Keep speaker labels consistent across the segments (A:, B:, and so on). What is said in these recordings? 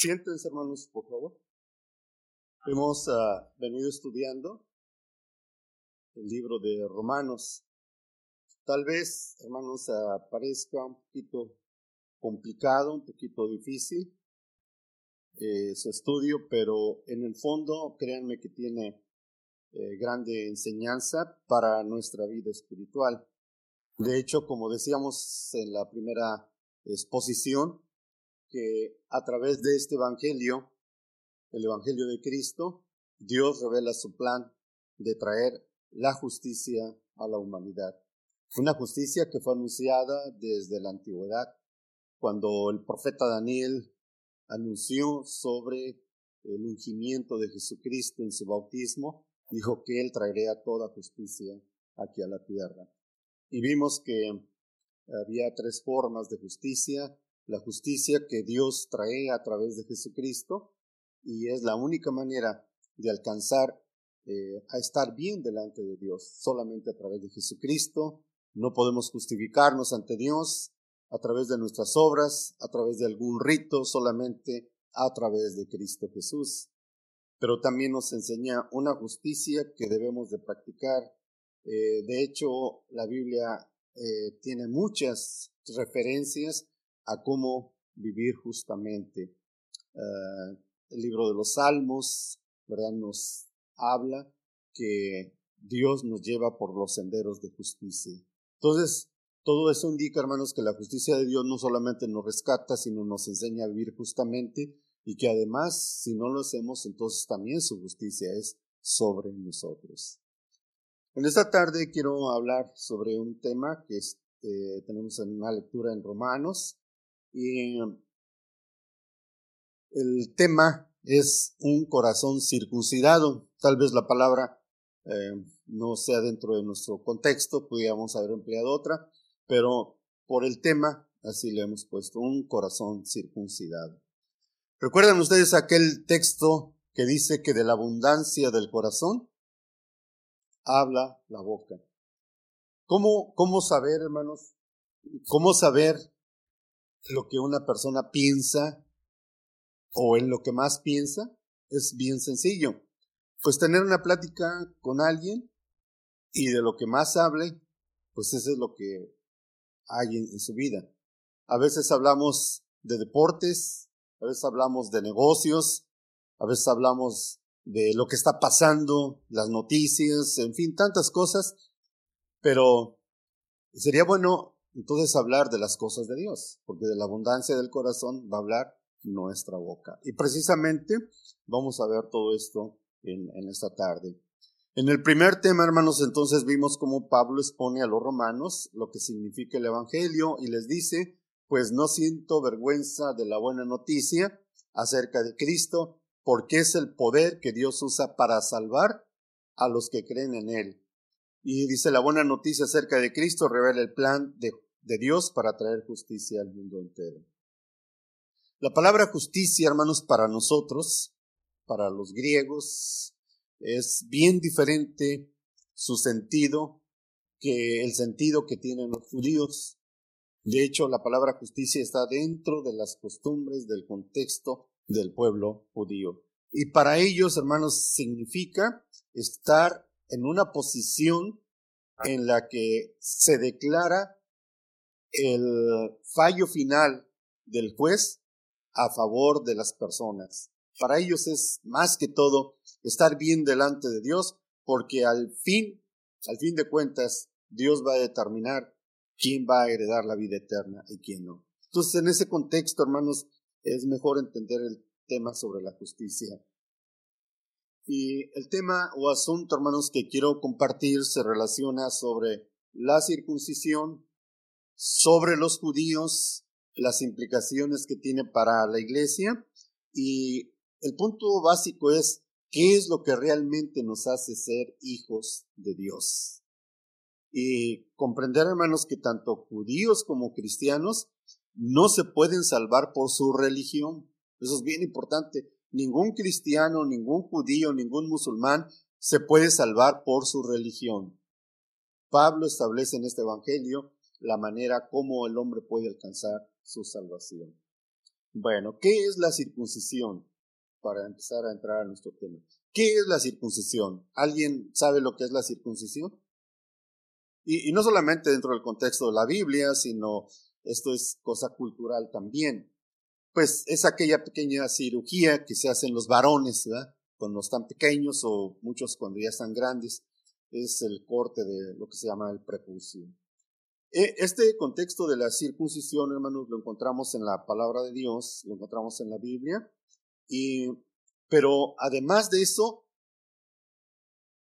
A: Siéntense, hermanos, por favor. Hemos ah, venido estudiando el libro de Romanos. Tal vez, hermanos, uh, parezca un poquito complicado, un poquito difícil eh, su estudio, pero en el fondo, créanme que tiene eh, grande enseñanza para nuestra vida espiritual. De hecho, como decíamos en la primera exposición, que a través de este Evangelio, el Evangelio de Cristo, Dios revela su plan de traer la justicia a la humanidad. Una justicia que fue anunciada desde la antigüedad, cuando el profeta Daniel anunció sobre el ungimiento de Jesucristo en su bautismo, dijo que él traería toda justicia aquí a la tierra. Y vimos que había tres formas de justicia, la justicia que Dios trae a través de Jesucristo y es la única manera de alcanzar eh, a estar bien delante de Dios, solamente a través de Jesucristo. No podemos justificarnos ante Dios a través de nuestras obras, a través de algún rito, solamente a través de Cristo Jesús. Pero también nos enseña una justicia que debemos de practicar. Eh, de hecho, la Biblia eh, tiene muchas referencias a cómo vivir justamente. Ah, el libro de los Salmos, ¿verdad? Nos habla que Dios nos lleva por los senderos de justicia. Entonces, todo eso indica, hermanos, que la justicia de Dios no solamente nos rescata, sino nos enseña a vivir justamente y que además, si no lo hacemos, entonces también su justicia es sobre nosotros. En esta tarde quiero hablar sobre un tema que este, tenemos en una lectura en Romanos, y el tema es un corazón circuncidado. Tal vez la palabra eh, no sea dentro de nuestro contexto, pudiéramos haber empleado otra, pero por el tema así le hemos puesto un corazón circuncidado. ¿Recuerdan ustedes aquel texto que dice que de la abundancia del corazón habla la boca? ¿Cómo, cómo saber, hermanos? ¿Cómo saber lo que una persona piensa o en lo que más piensa es bien sencillo. Pues tener una plática con alguien y de lo que más hable, pues eso es lo que hay en, su vida. A veces hablamos de deportes, a veces hablamos de negocios, a veces hablamos de lo que está pasando, las noticias, en fin, tantas cosas, pero sería bueno entonces hablar de las cosas de Dios, porque de la abundancia del corazón va a hablar nuestra boca. Y precisamente vamos a ver todo esto en, en esta tarde. En el primer tema, hermanos, entonces vimos cómo Pablo expone a los romanos lo que significa el Evangelio y les dice, pues no siento vergüenza de la buena noticia acerca de Cristo, porque es el poder que Dios usa para salvar a los que creen en Él y dice la buena noticia acerca de Cristo revela el plan de, de Dios para traer justicia al mundo entero. La palabra justicia, hermanos, para nosotros, para los griegos, es bien diferente su sentido que el sentido que tienen los judíos. De hecho, la palabra justicia está dentro de las costumbres del contexto del pueblo judío. Y para ellos, hermanos, significa estar en una posición en la que se declara el fallo final del juez a favor de las personas. Para ellos es más que todo estar bien delante de Dios, porque al fin, al fin de cuentas, Dios va a determinar quién va a heredar la vida eterna y quién no. Entonces, en ese contexto, hermanos, es mejor entender el tema sobre la justicia y el tema o asunto, hermanos, que quiero compartir se relaciona sobre la circuncisión, sobre los judíos, las implicaciones que tiene para la iglesia y el punto básico es qué es lo que realmente nos hace ser hijos de Dios. Y comprender, hermanos, que tanto judíos como cristianos no se pueden salvar por su religión. Eso es bien importante. Ningún cristiano, ningún judío, ningún musulmán se puede salvar por su religión. Pablo establece en este Evangelio la manera como el hombre puede alcanzar su salvación. Bueno, ¿qué es la circuncisión? Para empezar a entrar a nuestro tema. ¿Qué es la circuncisión? ¿Alguien sabe lo que es la circuncisión? Y, no solamente dentro del contexto de la Biblia, sino esto es cosa cultural también. Pues es aquella pequeña cirugía que se hace en los varones, ¿verdad? Cuando están pequeños o muchos cuando ya están grandes. Es el corte de lo que se llama el prepucio. E, este contexto de la circuncisión, hermanos, lo encontramos en la palabra de Dios, lo encontramos en la Biblia, y, pero además de eso,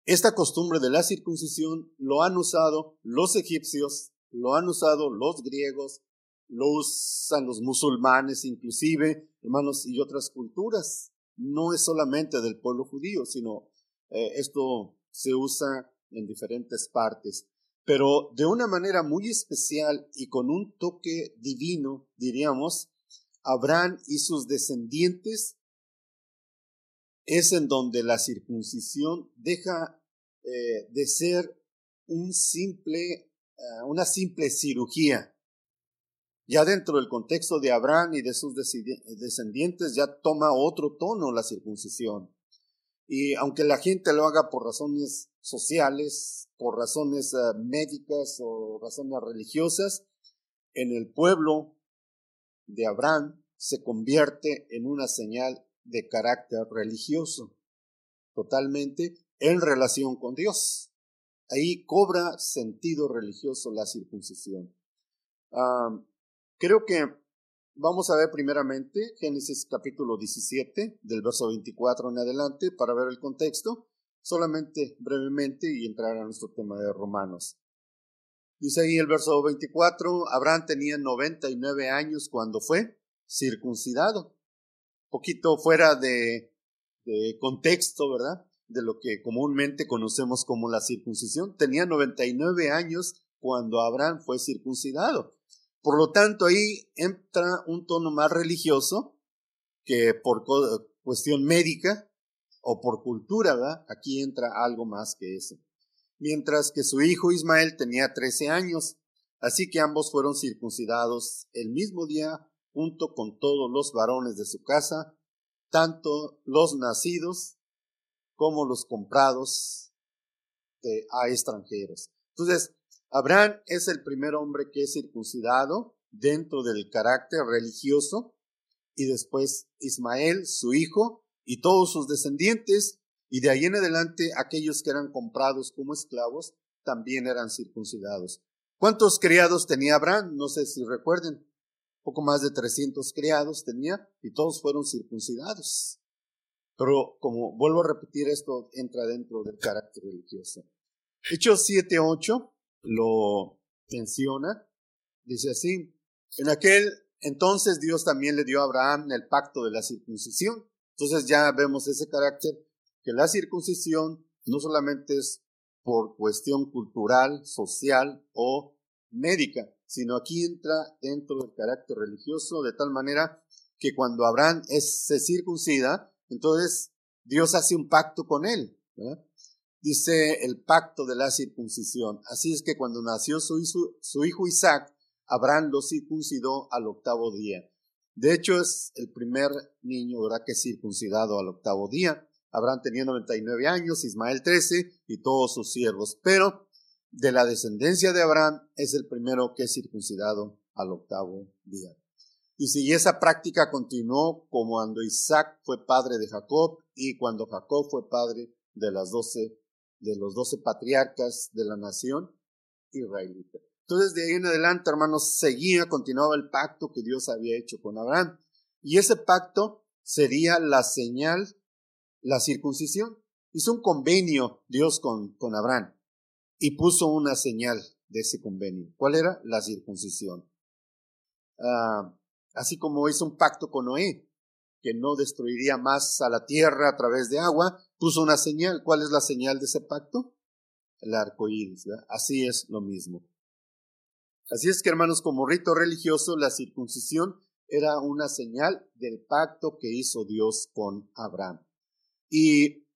A: esta costumbre de la circuncisión lo han usado los egipcios, lo han usado los griegos, lo usan los musulmanes inclusive, hermanos, y otras culturas. No es solamente del pueblo judío, sino eh, esto se usa en diferentes partes pero de una manera muy especial y con un toque divino, diríamos, Abraham y sus descendientes es en donde la circuncisión deja eh, de ser un simple, eh, una simple cirugía. Ya dentro del contexto de Abraham y de sus descendientes ya toma otro tono la circuncisión. Y aunque la gente lo haga por razones sociales, por razones eh, médicas o razones religiosas, en el pueblo de Abraham se convierte en una señal de carácter religioso, totalmente en relación con Dios. Ahí cobra sentido religioso la circuncisión. Creo que Vamos a ver primeramente Génesis capítulo 17, del verso 24 en adelante, para ver el contexto, solamente brevemente y entrar a nuestro tema de Romanos. Dice ahí el verso 24, Abraham tenía 99 años cuando fue circuncidado. Poquito fuera de, de contexto, ¿verdad? De lo que comúnmente conocemos como la circuncisión. Tenía 99 años cuando Abraham fue circuncidado. Por lo tanto, ahí entra un tono más religioso que por cuestión médica o por cultura, ¿verdad? Aquí entra algo más que eso. Mientras que su hijo Ismael tenía 13 años, así que ambos fueron circuncidados el mismo día junto con todos los varones de su casa, tanto los nacidos como los comprados a extranjeros. Entonces, Abraham es el primer hombre que es circuncidado dentro del carácter religioso y después Ismael, su hijo, y todos sus descendientes, y de ahí en adelante aquellos que eran comprados como esclavos también eran circuncidados. ¿Cuántos criados tenía Abraham? No sé si recuerden. Poco más de 300 criados tenía y todos fueron circuncidados. Pero como vuelvo a repetir, esto entra dentro del carácter religioso. Hechos 7.8 lo menciona. Dice así, en aquel entonces Dios también le dio a Abraham el pacto de la circuncisión. Entonces ya vemos ese carácter, que la circuncisión no solamente es por cuestión cultural, social o médica, sino aquí entra dentro del carácter religioso de tal manera que cuando Abraham se circuncida, entonces Dios hace un pacto con él dice el pacto de la circuncisión. Así es que cuando nació su hijo, Isaac, Abraham lo circuncidó al octavo día. De hecho, es el primer niño ¿verdad? que es circuncidado al octavo día. Abraham tenía 99 años, Ismael 13 y todos sus siervos. Pero de la descendencia de Abraham es el primero que es circuncidado al octavo día. Y si esa práctica continuó como cuando Isaac fue padre de Jacob y cuando Jacob fue padre de las doce de los doce patriarcas de la nación israelita. Entonces, de ahí en adelante, hermanos, seguía, continuaba el pacto que Dios había hecho con Abraham. Y ese pacto sería la señal, la circuncisión. Hizo un convenio Dios con, con Abraham y puso una señal de ese convenio. ¿Cuál era? La circuncisión. Ah, así como hizo un pacto con Noé, que no destruiría más a la tierra a través de agua, puso una señal. ¿Cuál es la señal de ese pacto? El arco iris. Así es lo mismo. Así es que, hermanos, como rito religioso, la circuncisión era una señal del pacto que hizo Dios con Abraham. Y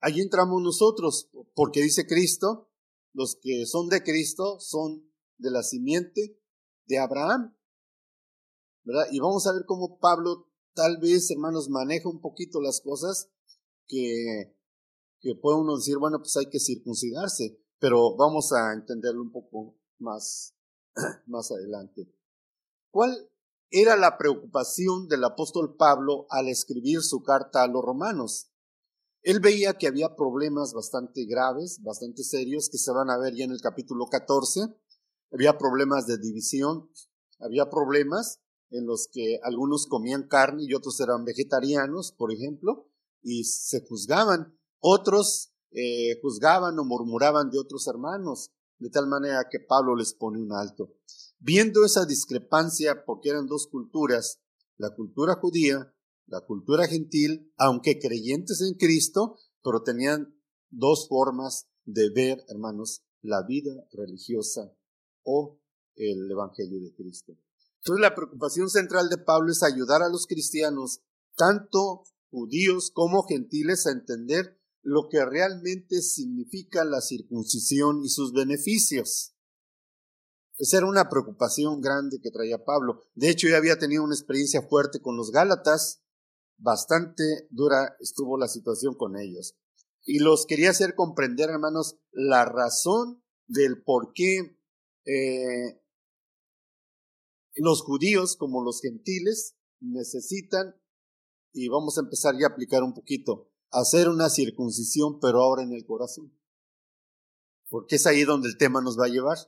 A: allí entramos nosotros, porque dice Cristo, los que son de Cristo son de la simiente de Abraham. ¿verdad? Y vamos a ver cómo Pablo tal vez, hermanos, maneja un poquito las cosas que, que puede uno decir, bueno, pues hay que circuncidarse, pero vamos a entenderlo un poco más, más adelante. ¿Cuál era la preocupación del apóstol Pablo al escribir su carta a los romanos? Él veía que había problemas bastante graves, bastante serios, que se van a ver ya en el capítulo 14. Había problemas de división, había problemas en los que algunos comían carne y otros eran vegetarianos, por ejemplo, y se juzgaban. Otros eh, juzgaban o murmuraban de otros hermanos, de tal manera que Pablo les pone un alto. Viendo esa discrepancia, porque eran dos culturas, la cultura judía la cultura gentil, aunque creyentes en Cristo, pero tenían dos formas de ver, hermanos, la vida religiosa o el Evangelio de Cristo. Entonces la preocupación central de Pablo es ayudar a los cristianos, tanto judíos como gentiles, a entender lo que realmente significa la circuncisión y sus beneficios. Esa era una preocupación grande que traía Pablo. De hecho, ya había tenido una experiencia fuerte con los Gálatas bastante dura estuvo la situación con ellos. Y los quería hacer comprender, hermanos, la razón del por qué eh, los judíos como los gentiles necesitan, y vamos a empezar ya a aplicar un poquito, hacer una circuncisión, pero ahora en el corazón. Porque es ahí donde el tema nos va a llevar.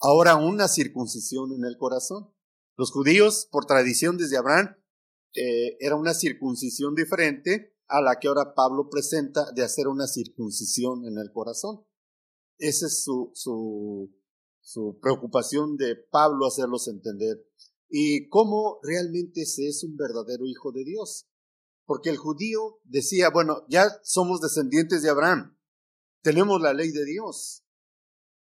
A: Ahora una circuncisión en el corazón. Los judíos, por tradición desde Abraham, eh, era una circuncisión diferente a la que ahora Pablo presenta de hacer una circuncisión en el corazón. Esa es su, su, su preocupación de Pablo hacerlos entender. Y cómo realmente se es un verdadero hijo de Dios. Porque el judío decía, bueno, ya somos descendientes de Abraham, tenemos la ley de Dios.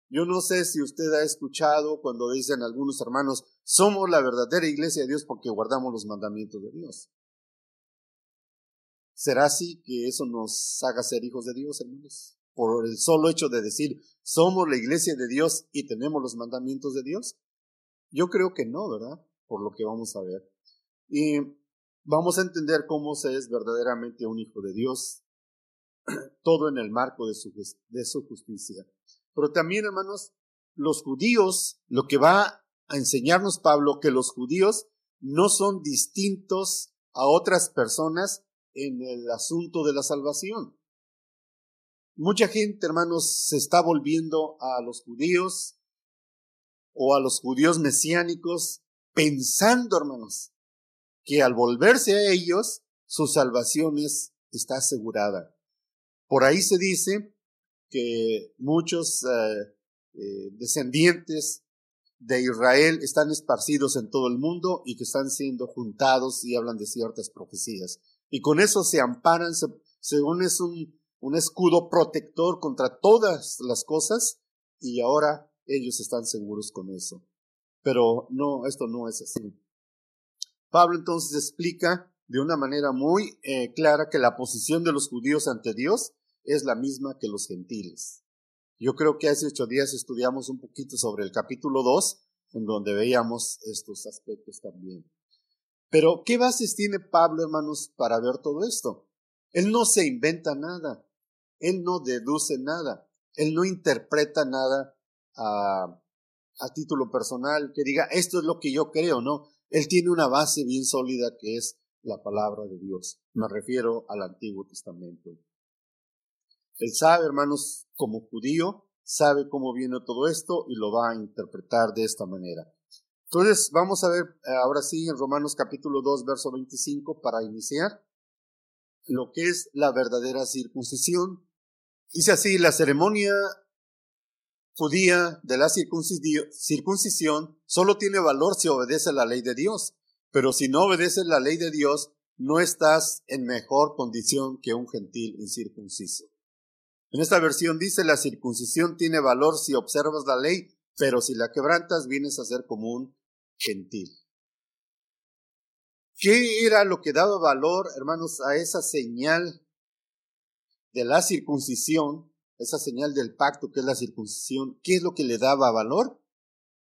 A: Yo no sé si usted ha escuchado cuando dicen algunos hermanos, somos la verdadera iglesia de Dios porque guardamos los mandamientos de Dios. ¿Será así que eso nos haga ser hijos de Dios, hermanos? Por el solo hecho de decir, somos la iglesia de Dios y tenemos los mandamientos de Dios. Yo creo que no, ¿verdad? Por lo que vamos a ver. Y vamos a entender cómo se es verdaderamente un hijo de Dios, todo en el marco de su, justicia. Pero también, hermanos, los judíos, lo que va a enseñarnos Pablo, que los judíos no son distintos a otras personas en el asunto de la salvación. Mucha gente, hermanos, se está volviendo a los judíos o a los judíos mesiánicos pensando, hermanos, que al volverse a ellos, su salvación está asegurada. Por ahí se dice que muchos eh, eh, descendientes de Israel están esparcidos en todo el mundo y que están siendo juntados y hablan de ciertas profecías. Y con eso se amparan, según es un escudo protector contra todas las cosas y ahora ellos están seguros con eso. Pero no, esto no es así. Pablo entonces explica de una manera muy eh, clara que la posición de los judíos ante Dios es la misma que los gentiles. Yo creo que hace ocho días estudiamos un poquito sobre el capítulo 2, en donde veíamos estos aspectos también. Pero, ¿qué bases tiene Pablo, hermanos, para ver todo esto? Él no se inventa nada, él no deduce nada, él no interpreta nada a, a título personal, que diga, esto es lo que yo creo, no. Él tiene una base bien sólida que es la palabra de Dios. Me refiero al Antiguo Testamento. Él sabe, hermanos, como judío, sabe cómo viene todo esto y lo va a interpretar de esta manera. Entonces, vamos a ver eh, ahora sí en Romanos capítulo 2, verso 25 para iniciar lo que es la verdadera circuncisión. Dice así, la ceremonia judía de la circuncisión solo tiene valor si obedece la ley de Dios, pero si no obedeces la ley de Dios, no estás en mejor condición que un gentil incircunciso. En esta versión dice, la circuncisión tiene valor si observas la ley, pero si la quebrantas vienes a ser como un gentil. ¿Qué era lo que daba valor, hermanos, a esa señal de la circuncisión, esa señal del pacto que es la circuncisión? ¿Qué es lo que le daba valor?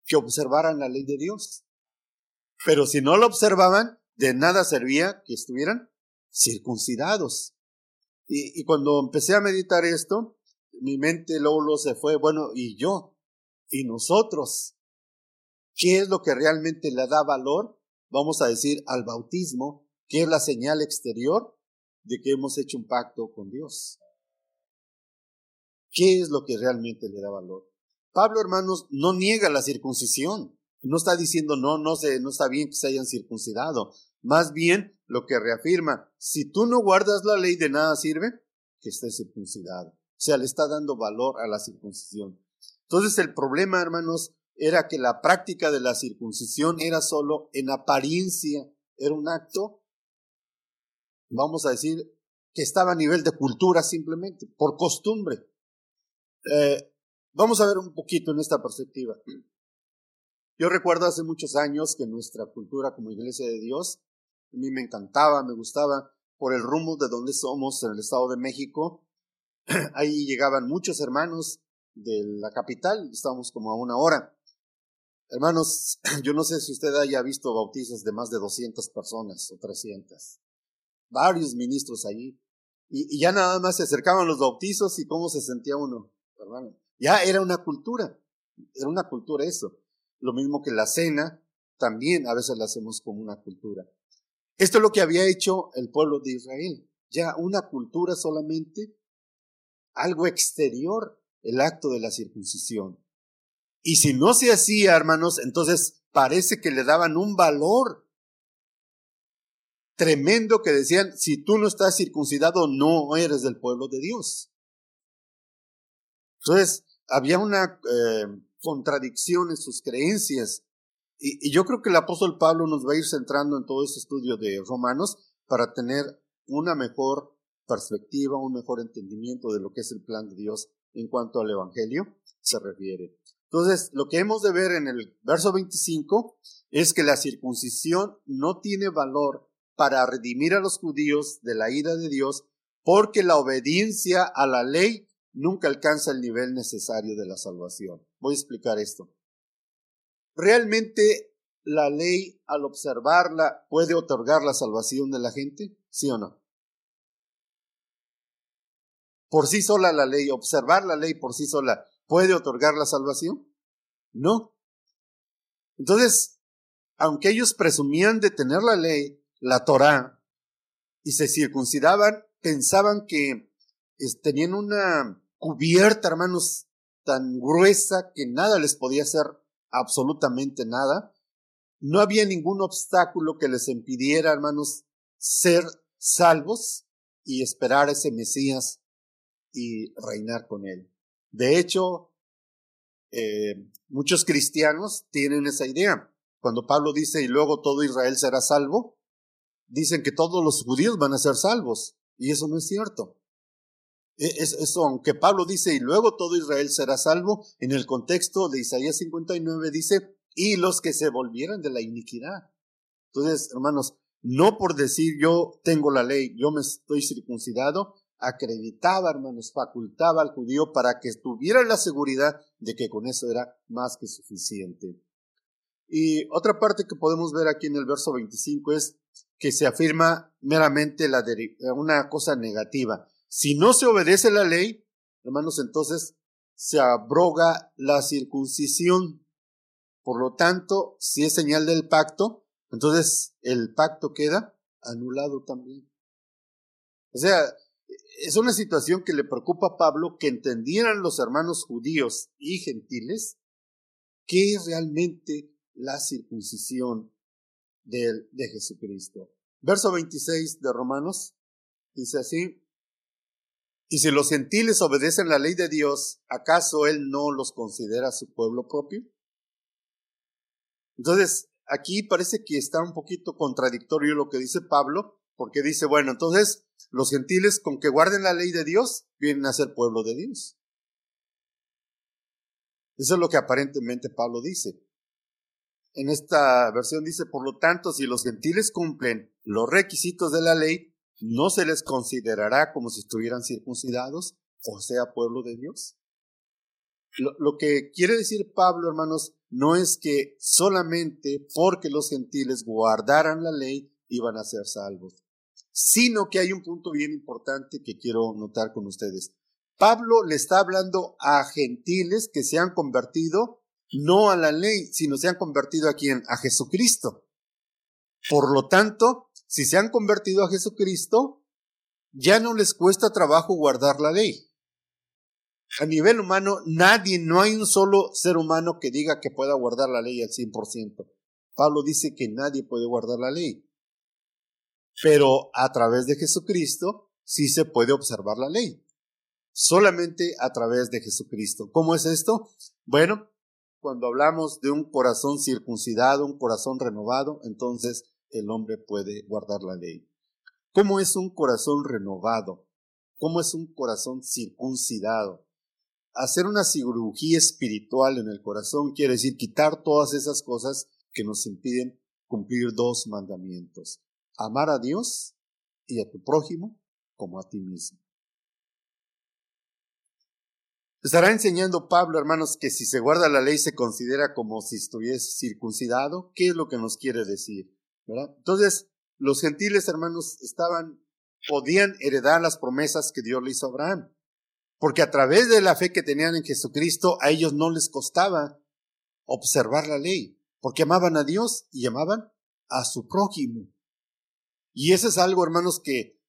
A: Que observaran la ley de Dios. Pero si no lo observaban, de nada servía que estuvieran circuncidados. Y, cuando empecé a meditar esto, mi mente luego, se fue, bueno, ¿y yo? ¿Y nosotros? ¿Qué es lo que realmente le da valor? Vamos a decir al bautismo, que es la señal exterior de que hemos hecho un pacto con Dios. ¿Qué es lo que realmente le da valor? Pablo, hermanos, no niega la circuncisión. No está diciendo no, no, se, no está bien que se hayan circuncidado. Más bien lo que reafirma, si tú no guardas la ley de nada sirve que estés circuncidado. O sea, le está dando valor a la circuncisión. Entonces el problema, hermanos, era que la práctica de la circuncisión era solo en apariencia, era un acto, vamos a decir, que estaba a nivel de cultura simplemente, por costumbre. Eh, vamos a ver un poquito en esta perspectiva. Yo recuerdo hace muchos años que nuestra cultura como iglesia de Dios, a mí me encantaba, me gustaba, por el rumbo de donde somos, en el Estado de México. Ahí llegaban muchos hermanos de la capital, estábamos como a una hora. Hermanos, yo no sé si usted haya visto bautizos de más de 200 personas o 300. Varios ministros allí. Y, y ya nada más se acercaban los bautizos y cómo se sentía uno, Ya era una cultura, era una cultura eso. Lo mismo que la cena, también a veces la hacemos como una cultura. Esto es lo que había hecho el pueblo de Israel. Ya una cultura solamente, algo exterior, el acto de la circuncisión. Y si no se hacía, hermanos, entonces parece que le daban un valor tremendo que decían, si tú no estás circuncidado, no eres del pueblo de Dios. Entonces, había una eh, contradicción en sus creencias. Y, yo creo que el apóstol Pablo nos va a ir centrando en todo este estudio de Romanos para tener una mejor perspectiva, un mejor entendimiento de lo que es el plan de Dios en cuanto al Evangelio se refiere. Entonces, lo que hemos de ver en el verso 25 es que la circuncisión no tiene valor para redimir a los judíos de la ira de Dios, porque la obediencia a la ley nunca alcanza el nivel necesario de la salvación. Voy a explicar esto. ¿Realmente la ley, al observarla, puede otorgar la salvación de la gente? ¿Sí o no? Por sí sola la ley, observar la ley por sí sola, ¿puede otorgar la salvación? No. Entonces, aunque ellos presumían de tener la ley, la Torah, y se circuncidaban, pensaban que tenían una cubierta, hermanos, tan gruesa que nada les podía hacer absolutamente nada. No había ningún obstáculo que les impidiera, hermanos, ser salvos y esperar a ese Mesías y reinar con él. De hecho, eh, muchos cristianos tienen esa idea. Cuando Pablo dice, y luego todo Israel será salvo, dicen que todos los judíos van a ser salvos. Y eso no es cierto. E, eso, aunque Pablo dice, y luego todo Israel será salvo, en el contexto de Isaías 59 dice, y los que se volvieran de la iniquidad. Entonces, hermanos, no por decir yo tengo la ley, yo me estoy circuncidado, acreditaba, hermanos, facultaba al judío para que tuviera la seguridad de que con eso era más que suficiente. Y otra parte que podemos ver aquí en el verso 25 es que se afirma meramente una cosa negativa. Si no se obedece la ley, hermanos, entonces se abroga la circuncisión. Por lo tanto, si es señal del pacto, entonces el pacto queda anulado también. O sea, es una situación que le preocupa a Pablo que entendieran los hermanos judíos y gentiles qué es realmente la circuncisión de, de Jesucristo. Verso 26 de Romanos dice así, y si los gentiles obedecen la ley de Dios, ¿acaso Él no los considera su pueblo propio? Entonces, aquí parece que está un poquito contradictorio lo que dice Pablo, porque dice, bueno, entonces los gentiles con que guarden la ley de Dios vienen a ser pueblo de Dios. Eso es lo que aparentemente Pablo dice. En esta versión dice, por lo tanto, si los gentiles cumplen los requisitos de la ley, no se les considerará como si estuvieran circuncidados o sea pueblo de Dios. Lo, que quiere decir Pablo, hermanos, no es que solamente porque los gentiles guardaran la ley iban a ser salvos, sino que hay un punto bien importante que quiero notar con ustedes. Pablo le está hablando a gentiles que se han convertido no a la ley, sino se han convertido a quién? A Jesucristo. Por lo tanto, si se han convertido a Jesucristo, ya no les cuesta trabajo guardar la ley. A nivel humano, nadie, no hay un solo ser humano que diga que pueda guardar la ley al 100%. Pablo dice que nadie puede guardar la ley. Pero a través de Jesucristo sí se puede observar la ley. Solamente a través de Jesucristo. ¿Cómo es esto? Bueno, cuando hablamos de un corazón circuncidado, un corazón renovado, entonces el hombre puede guardar la ley. ¿Cómo es un corazón renovado? ¿Cómo es un corazón circuncidado? Hacer una cirugía espiritual en el corazón quiere decir quitar todas esas cosas que nos impiden cumplir dos mandamientos. Amar a Dios y a tu prójimo como a ti mismo. Estará enseñando Pablo, hermanos, que si se guarda la ley se considera como si estuviese circuncidado. ¿Qué es lo que nos quiere decir? Entonces, los gentiles, hermanos, estaban, podían heredar las promesas que Dios le hizo a Abraham. Porque a través de la fe que tenían en Jesucristo, a ellos no les costaba observar la ley, porque amaban a Dios y amaban a su prójimo. Y eso es algo, hermanos, que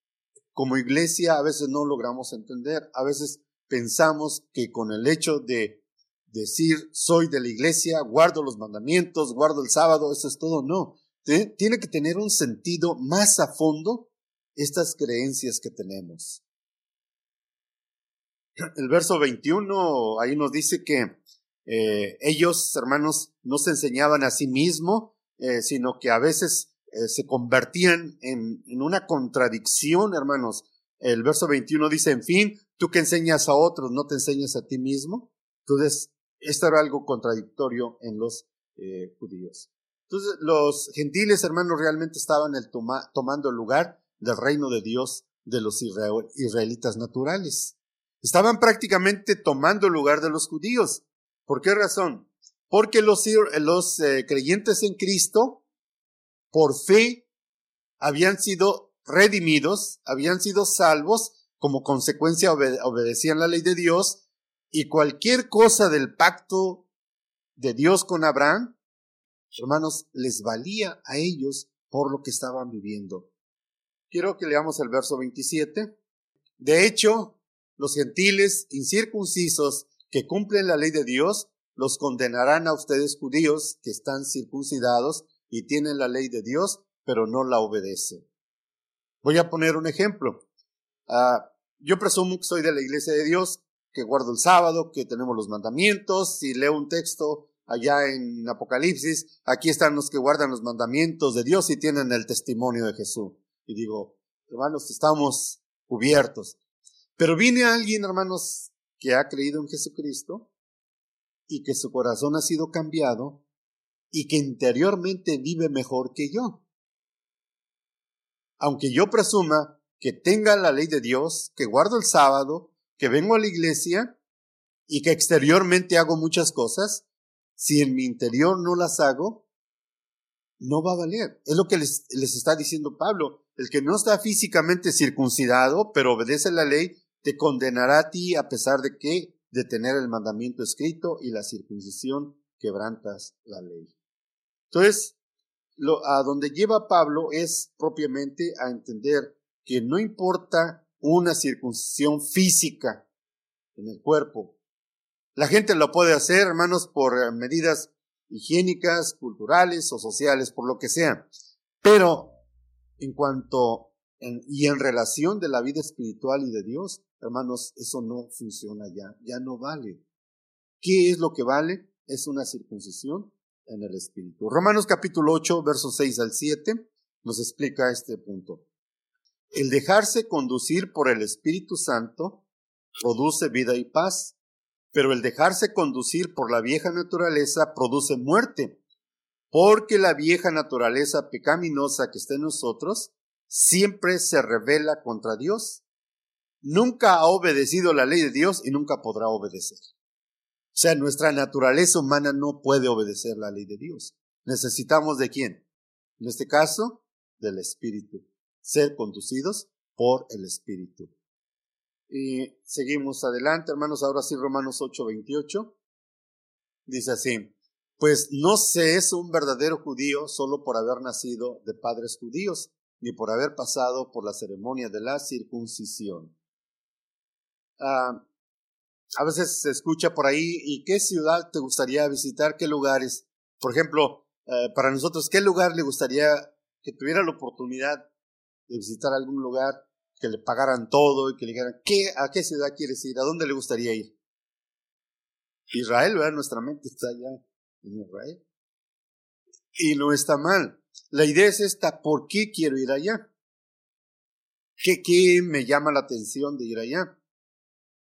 A: como iglesia a veces no logramos entender. A veces pensamos que con el hecho de decir soy de la iglesia, guardo los mandamientos, guardo el sábado, eso es todo. No, tiene que tener un sentido más a fondo estas creencias que tenemos. El verso 21 ahí nos dice que eh, ellos, hermanos, no se enseñaban a sí mismos, eh, sino que a veces eh, se convertían en, en una contradicción, hermanos. El verso 21 dice, en fin, tú que enseñas a otros, no te enseñas a ti mismo. Entonces, esto era algo contradictorio en los eh, judíos. Entonces, los gentiles hermanos realmente estaban el tomando el lugar del reino de Dios de los israelitas naturales. Estaban prácticamente tomando el lugar de los judíos. ¿Por qué razón? Porque los, los eh, creyentes en Cristo, por fe, habían sido redimidos, habían sido salvos como consecuencia obedecían la ley de Dios y cualquier cosa del pacto de Dios con Abraham, hermanos, les valía a ellos por lo que estaban viviendo. Quiero que leamos el verso 27. De hecho, los gentiles incircuncisos que cumplen la ley de Dios los condenarán a ustedes judíos que están circuncidados y tienen la ley de Dios, pero no la obedecen. Voy a poner un ejemplo. Ah, yo presumo que soy de la iglesia de Dios, que guardo el sábado, que tenemos los mandamientos. Si leo un texto allá en Apocalipsis, aquí están los que guardan los mandamientos de Dios y tienen el testimonio de Jesús. Y digo, hermanos, estamos cubiertos. Pero viene alguien, hermanos, que ha creído en Jesucristo y que su corazón ha sido cambiado y que interiormente vive mejor que yo. Aunque yo presuma que tenga la ley de Dios, que guardo el sábado, que vengo a la iglesia y que exteriormente hago muchas cosas, si en mi interior no las hago, no va a valer. Es lo que les, está diciendo Pablo. El que no está físicamente circuncidado, pero obedece la ley, te condenará a ti a pesar de que de tener el mandamiento escrito y la circuncisión quebrantas la ley. Entonces, lo, a donde lleva Pablo es propiamente a entender que no importa una circuncisión física en el cuerpo. La gente lo puede hacer, hermanos, por eh, medidas higiénicas, culturales o sociales, por lo que sea. Pero en cuanto y en relación de la vida espiritual y de Dios, hermanos, eso no funciona ya, ya no vale. ¿Qué es lo que vale? Es una circuncisión en el espíritu. Romanos capítulo 8, versos 6 al 7 nos explica este punto. El dejarse conducir por el Espíritu Santo produce vida y paz, pero el dejarse conducir por la vieja naturaleza produce muerte, porque la vieja naturaleza pecaminosa que está en nosotros siempre se revela contra Dios. Nunca ha obedecido la ley de Dios y nunca podrá obedecer. O sea, nuestra naturaleza humana no puede obedecer la ley de Dios. Necesitamos de quién? En este caso, del Espíritu. Ser conducidos por el Espíritu. Y seguimos adelante, hermanos, ahora sí, Romanos 8:28. Dice así, pues no se es un verdadero judío solo por haber nacido de padres judíos, ni por haber pasado por la ceremonia de la circuncisión. Ah, a veces se escucha por ahí, ¿y qué ciudad te gustaría visitar? ¿Qué lugares? Por ejemplo, eh, para nosotros, ¿qué lugar le gustaría que tuviera la oportunidad de visitar algún lugar, que le pagaran todo y que le dijeran, ¿qué, ¿a qué ciudad quieres ir? ¿A dónde le gustaría ir? Israel, ¿verdad? Nuestra mente está allá en Israel. Y no está mal. La idea es esta, ¿por qué quiero ir allá? ¿Qué, qué me llama la atención de ir allá?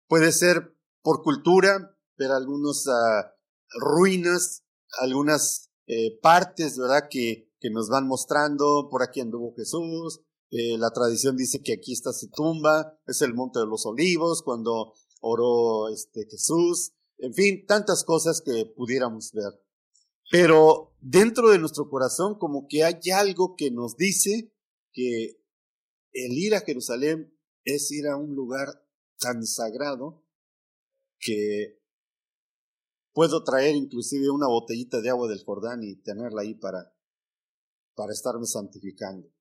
A: Puede ser por cultura, ver algunas ah, ruinas, algunas eh, partes, ¿verdad? Que, que nos van mostrando, por aquí anduvo Jesús, eh, la tradición dice que aquí está su tumba, es el Monte de los Olivos, cuando oró este, Jesús, en fin, tantas cosas que pudiéramos ver. Pero dentro de nuestro corazón como que hay algo que nos dice que el ir a Jerusalén es ir a un lugar tan sagrado que puedo traer inclusive una botellita de agua del Jordán y tenerla ahí para, para estarme santificando.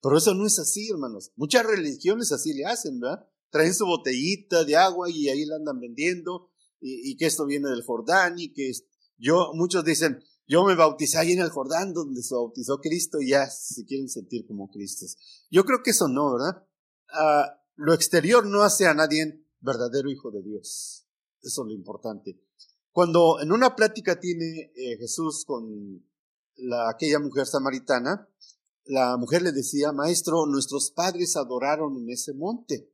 A: Pero eso no es así, hermanos. Muchas religiones así le hacen, ¿verdad? Traen su botellita de agua y ahí la andan vendiendo y, que esto viene del Jordán y que yo, muchos dicen, yo me bauticé ahí en el Jordán donde se bautizó Cristo y ya se quieren sentir como Cristos. Yo creo que eso no, ¿verdad? Ah, lo exterior no hace a nadie verdadero hijo de Dios. Eso es lo importante. Cuando en una plática tiene eh, Jesús con la, aquella mujer samaritana, la mujer le decía, maestro, nuestros padres adoraron en ese monte.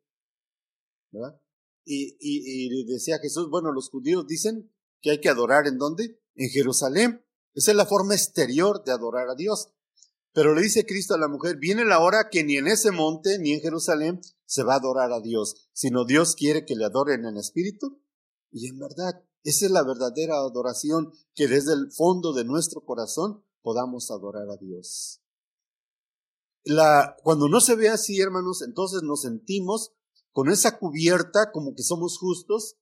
A: ¿verdad? Y, y, y, decía Jesús, bueno, los judíos dicen que hay que adorar en dónde? En Jerusalén. Esa es la forma exterior de adorar a Dios. Pero le dice Cristo a la mujer, viene la hora que ni en ese monte ni en Jerusalén se va a adorar a Dios, sino Dios quiere que le adoren en espíritu y en verdad. Esa es la verdadera adoración, que desde el fondo de nuestro corazón podamos adorar a Dios. La, cuando no se ve así, hermanos, entonces nos sentimos con esa cubierta como que somos justos,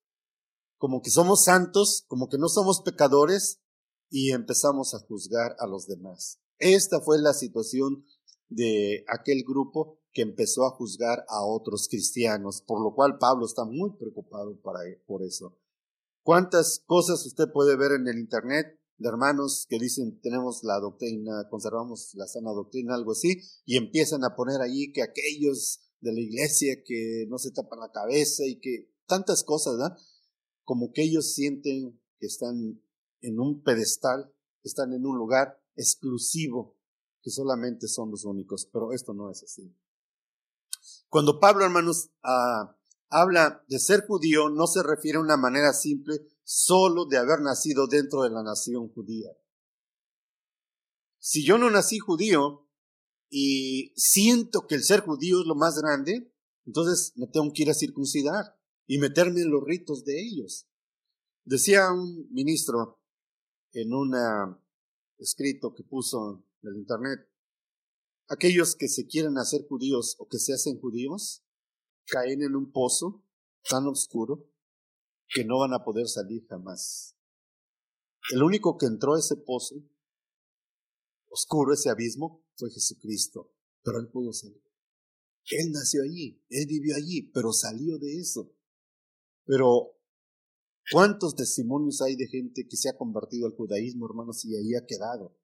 A: como que somos santos, como que no somos pecadores y empezamos a juzgar a los demás. Esta fue la situación de aquel grupo que empezó a juzgar a otros cristianos, por lo cual Pablo está muy preocupado para, por eso. ¿Cuántas cosas usted puede ver en el Internet de hermanos que dicen tenemos la doctrina, conservamos la sana doctrina, algo así, y empiezan a poner ahí que aquellos de la iglesia que no se tapan la cabeza y que tantas cosas, ¿verdad? Como que ellos sienten que están en un pedestal, están en un lugar exclusivo, que solamente son los únicos, pero esto no es así. Cuando Pablo, hermanos, ah, habla de ser judío, no se refiere a una manera simple solo de haber nacido dentro de la nación judía. Si yo no nací judío y siento que el ser judío es lo más grande, entonces me tengo que ir a circuncidar y meterme en los ritos de ellos. Decía un ministro en un escrito que puso en el internet, aquellos que se quieren hacer judíos o que se hacen judíos caen en un pozo tan oscuro que no van a poder salir jamás. El único que entró a ese pozo oscuro, ese abismo, fue Jesucristo, pero él pudo salir. Él nació allí, él vivió allí, pero salió de eso. Pero, ¿cuántos testimonios hay de gente que se ha convertido al judaísmo, hermanos, y ahí ha quedado?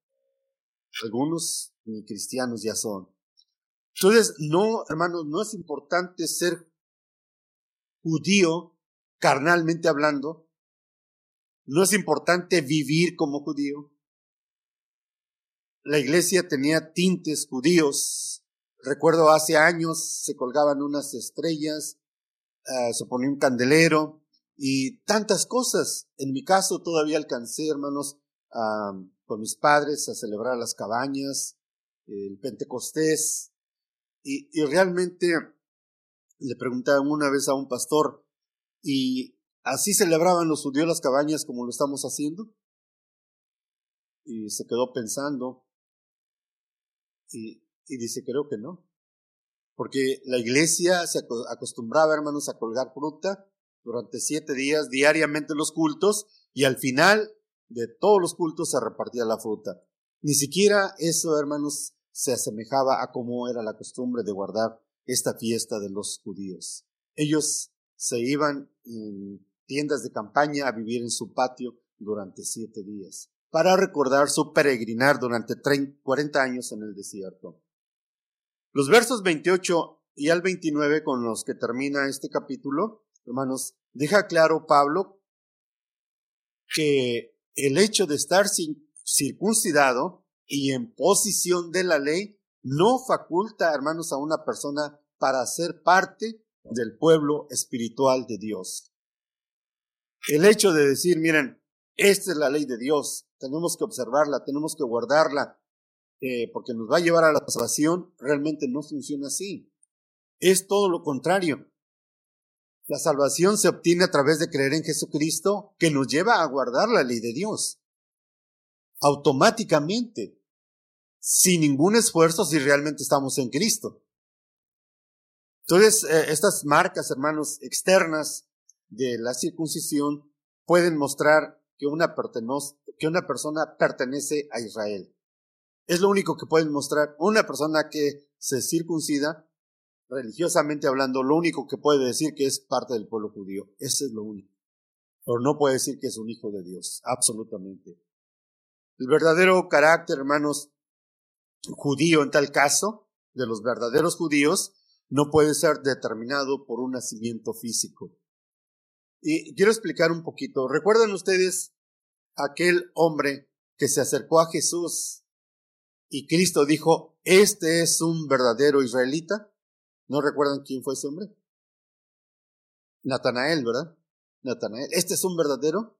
A: Algunos cristianos ya son. Entonces, no, hermanos, no es importante ser judío carnalmente hablando. No es importante vivir como judío. La iglesia tenía tintes judíos. Recuerdo hace años se colgaban unas estrellas, ah, se ponía un candelero y tantas cosas. En mi caso todavía alcancé, hermanos, con mis padres a celebrar las cabañas, el Pentecostés. Y, y realmente le preguntaban una vez a un pastor, y ¿Así celebraban los judíos las cabañas como lo estamos haciendo? Y se quedó pensando y, dice, creo que no. Porque la iglesia se acostumbraba, hermanos, a colgar fruta durante siete días diariamente los cultos y al final de todos los cultos se repartía la fruta. Ni siquiera eso, hermanos, se asemejaba a cómo era la costumbre de guardar esta fiesta de los judíos. Ellos se iban en tiendas de campaña a vivir en su patio durante siete días, para recordar su peregrinar durante 40 años en el desierto. Los versos 28 y al 29 con los que termina este capítulo, hermanos, deja claro Pablo que el hecho de estar circuncidado y en posición de la ley no faculta, hermanos, a una persona para ser parte del pueblo espiritual de Dios. El hecho de decir, miren, esta es la ley de Dios, tenemos que observarla, tenemos que guardarla, eh, porque nos va a llevar a la salvación, realmente no funciona así. Es todo lo contrario. La salvación se obtiene a través de creer en Jesucristo, que nos lleva a guardar la ley de Dios. Automáticamente, sin ningún esfuerzo si realmente estamos en Cristo. Entonces, eh, estas marcas, hermanos, externas de la circuncisión pueden mostrar que una, que una persona pertenece a Israel. Es lo único que pueden mostrar. Una persona que se circuncida, religiosamente hablando, lo único que puede decir que es parte del pueblo judío. Ese es lo único. Pero no puede decir que es un hijo de Dios, absolutamente. El verdadero carácter, hermanos, judío en tal caso, de los verdaderos judíos, no puede ser determinado por un nacimiento físico. Y quiero explicar un poquito. ¿Recuerdan ustedes aquel hombre que se acercó a Jesús y Cristo dijo, este es un verdadero israelita. ¿No recuerdan quién fue ese hombre? Natanael, ¿verdad? Natanael. Este es un verdadero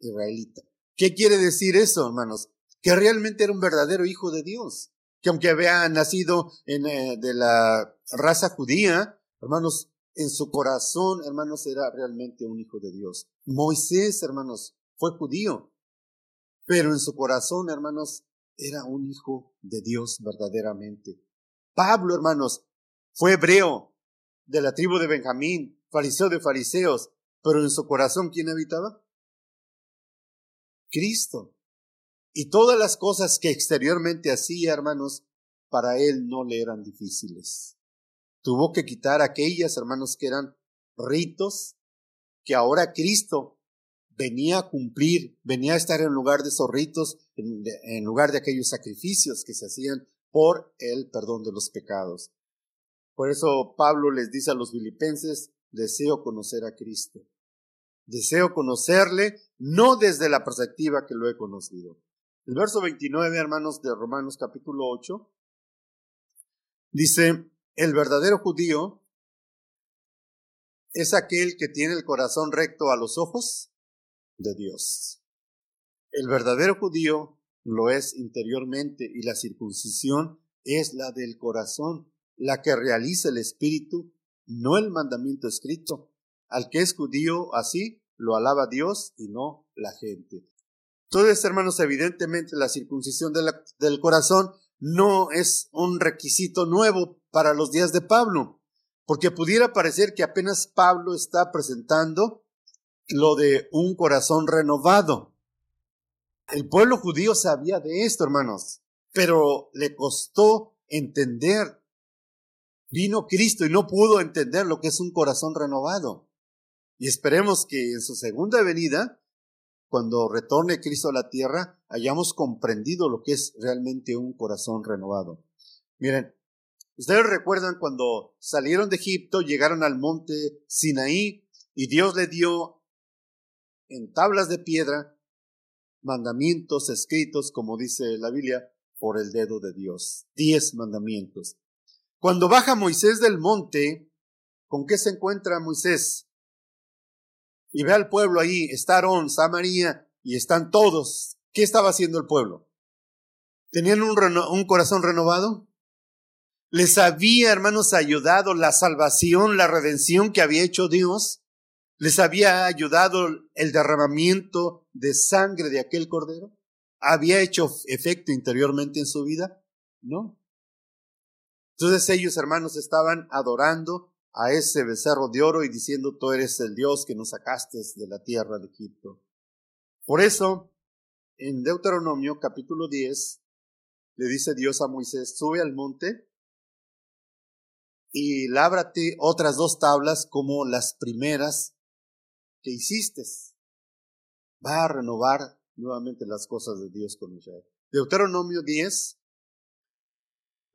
A: israelita. ¿Qué quiere decir eso, hermanos? Que realmente era un verdadero hijo de Dios. Que aunque había nacido en, eh, de la raza judía, hermanos, en su corazón, hermanos, era realmente un hijo de Dios. Moisés, hermanos, fue judío, pero en su corazón, hermanos, era un hijo de Dios verdaderamente. Pablo, hermanos, fue hebreo de la tribu de Benjamín, fariseo de fariseos, pero en su corazón, ¿quién habitaba? Cristo. Y todas las cosas que exteriormente hacía, hermanos, para él no le eran difíciles. Tuvo que quitar aquellas, hermanos, que eran ritos que ahora Cristo venía a cumplir, venía a estar en lugar de esos ritos, en, lugar de aquellos sacrificios que se hacían por el perdón de los pecados. Por eso Pablo les dice a los filipenses, deseo conocer a Cristo. Deseo conocerle no desde la perspectiva que lo he conocido. El verso 29, hermanos, de Romanos capítulo 8, dice, el verdadero judío es aquel que tiene el corazón recto a los ojos de Dios. El verdadero judío lo es interiormente y la circuncisión es la del corazón, la que realiza el espíritu, no el mandamiento escrito. Al que es judío así, lo alaba Dios y no la gente. Entonces, hermanos, evidentemente la circuncisión del corazón no es un requisito nuevo para los días de Pablo, porque pudiera parecer que apenas Pablo está presentando lo de un corazón renovado. El pueblo judío sabía de esto, hermanos, pero le costó entender. Vino Cristo y no pudo entender lo que es un corazón renovado. Y esperemos que en su segunda venida, cuando retorne Cristo a la tierra, hayamos comprendido lo que es realmente un corazón renovado. Miren, ustedes recuerdan cuando salieron de Egipto, llegaron al monte Sinaí y Dios le dio en tablas de piedra mandamientos escritos, como dice la Biblia, por el dedo de Dios. Diez mandamientos. Cuando baja Moisés del monte, ¿con qué se encuentra Moisés? Y ve al pueblo ahí, está Aarón, María, y están todos. ¿Qué estaba haciendo el pueblo? ¿Tenían un, un corazón renovado? ¿Les había, hermanos, ayudado la salvación, la redención que había hecho Dios? ¿Les había ayudado el derramamiento de sangre de aquel cordero? ¿Había hecho efecto interiormente en su vida? No. Entonces ellos, hermanos, estaban adorando a ese becerro de oro y diciendo, tú eres el Dios que nos sacaste de la tierra de Egipto. Por eso, en Deuteronomio capítulo 10, le dice Dios a Moisés, sube al monte y lábrate otras dos tablas como las primeras que hiciste. Va a renovar nuevamente las cosas de Dios con Israel. Deuteronomio 10,